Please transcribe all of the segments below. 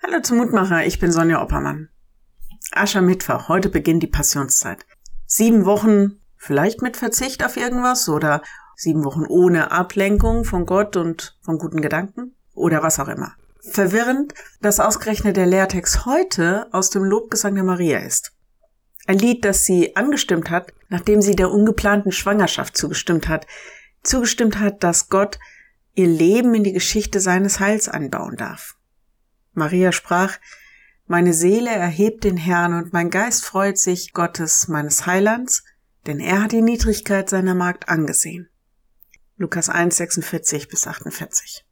Hallo zum Mutmacher, ich bin Sonja Oppermann. Aschermittwoch, heute beginnt die Passionszeit. Sieben Wochen, vielleicht mit Verzicht auf irgendwas oder sieben Wochen ohne Ablenkung von Gott und von guten Gedanken oder was auch immer. Verwirrend, dass ausgerechnet der Lehrtext heute aus dem Lobgesang der Maria ist. Ein Lied, das sie angestimmt hat, nachdem sie der ungeplanten Schwangerschaft zugestimmt hat. Zugestimmt hat, dass Gott ihr Leben in die Geschichte seines Heils anbauen darf. Maria sprach, meine Seele erhebt den Herrn und mein Geist freut sich Gottes meines Heilands, denn er hat die Niedrigkeit seiner Magd angesehen. Lukas 1, 46 bis 48.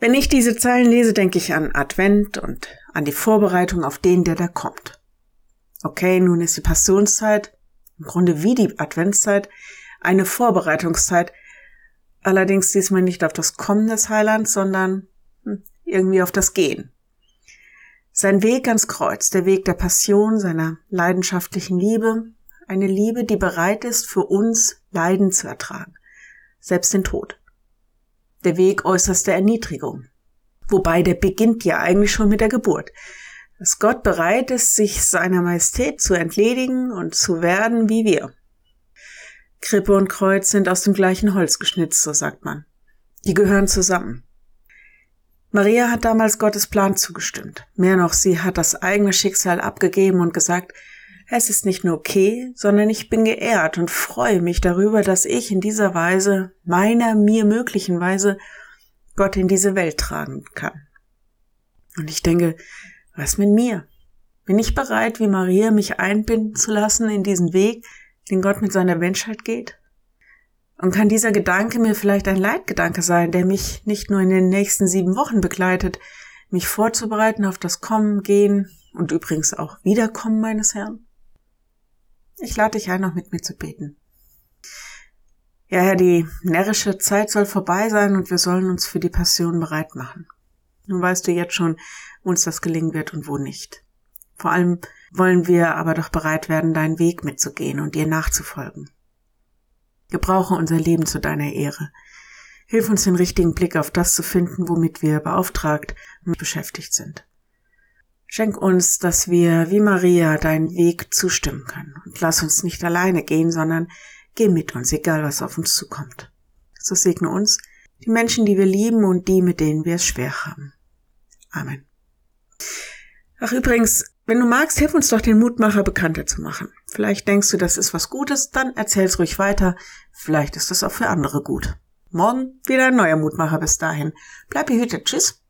Wenn ich diese Zeilen lese, denke ich an Advent und an die Vorbereitung auf den, der da kommt. Okay, nun ist die Passionszeit, im Grunde wie die Adventszeit, eine Vorbereitungszeit, allerdings diesmal nicht auf das Kommen des Heilands, sondern hm, irgendwie auf das Gehen. Sein Weg ans Kreuz, der Weg der Passion, seiner leidenschaftlichen Liebe, eine Liebe, die bereit ist, für uns Leiden zu ertragen, selbst den Tod. Der Weg äußerster Erniedrigung. Wobei der beginnt ja eigentlich schon mit der Geburt. Dass Gott bereit ist, sich seiner Majestät zu entledigen und zu werden wie wir. Krippe und Kreuz sind aus dem gleichen Holz geschnitzt, so sagt man. Die gehören zusammen. Maria hat damals Gottes Plan zugestimmt. Mehr noch, sie hat das eigene Schicksal abgegeben und gesagt, es ist nicht nur okay, sondern ich bin geehrt und freue mich darüber, dass ich in dieser Weise, meiner mir möglichen Weise, Gott in diese Welt tragen kann. Und ich denke, was mit mir? Bin ich bereit, wie Maria, mich einbinden zu lassen in diesen Weg, den Gott mit seiner Menschheit geht? Und kann dieser Gedanke mir vielleicht ein Leitgedanke sein, der mich nicht nur in den nächsten sieben Wochen begleitet, mich vorzubereiten auf das Kommen, Gehen und übrigens auch Wiederkommen meines Herrn? Ich lade dich ein, noch mit mir zu beten. Ja, Herr, die närrische Zeit soll vorbei sein und wir sollen uns für die Passion bereit machen. Nun weißt du jetzt schon, wo uns das gelingen wird und wo nicht. Vor allem wollen wir aber doch bereit werden, deinen Weg mitzugehen und dir nachzufolgen. Gebrauche unser Leben zu deiner Ehre. Hilf uns den richtigen Blick auf das zu finden, womit wir beauftragt und beschäftigt sind. Schenk uns, dass wir wie Maria deinen Weg zustimmen können und lass uns nicht alleine gehen, sondern geh mit uns, egal was auf uns zukommt. So segne uns, die Menschen, die wir lieben und die, mit denen wir es schwer haben. Amen. Ach übrigens, wenn du magst, hilf uns doch den Mutmacher bekannter zu machen. Vielleicht denkst du, das ist was Gutes, dann erzähl's ruhig weiter. Vielleicht ist das auch für andere gut. Morgen wieder ein neuer Mutmacher bis dahin. Bleib behütet. Tschüss.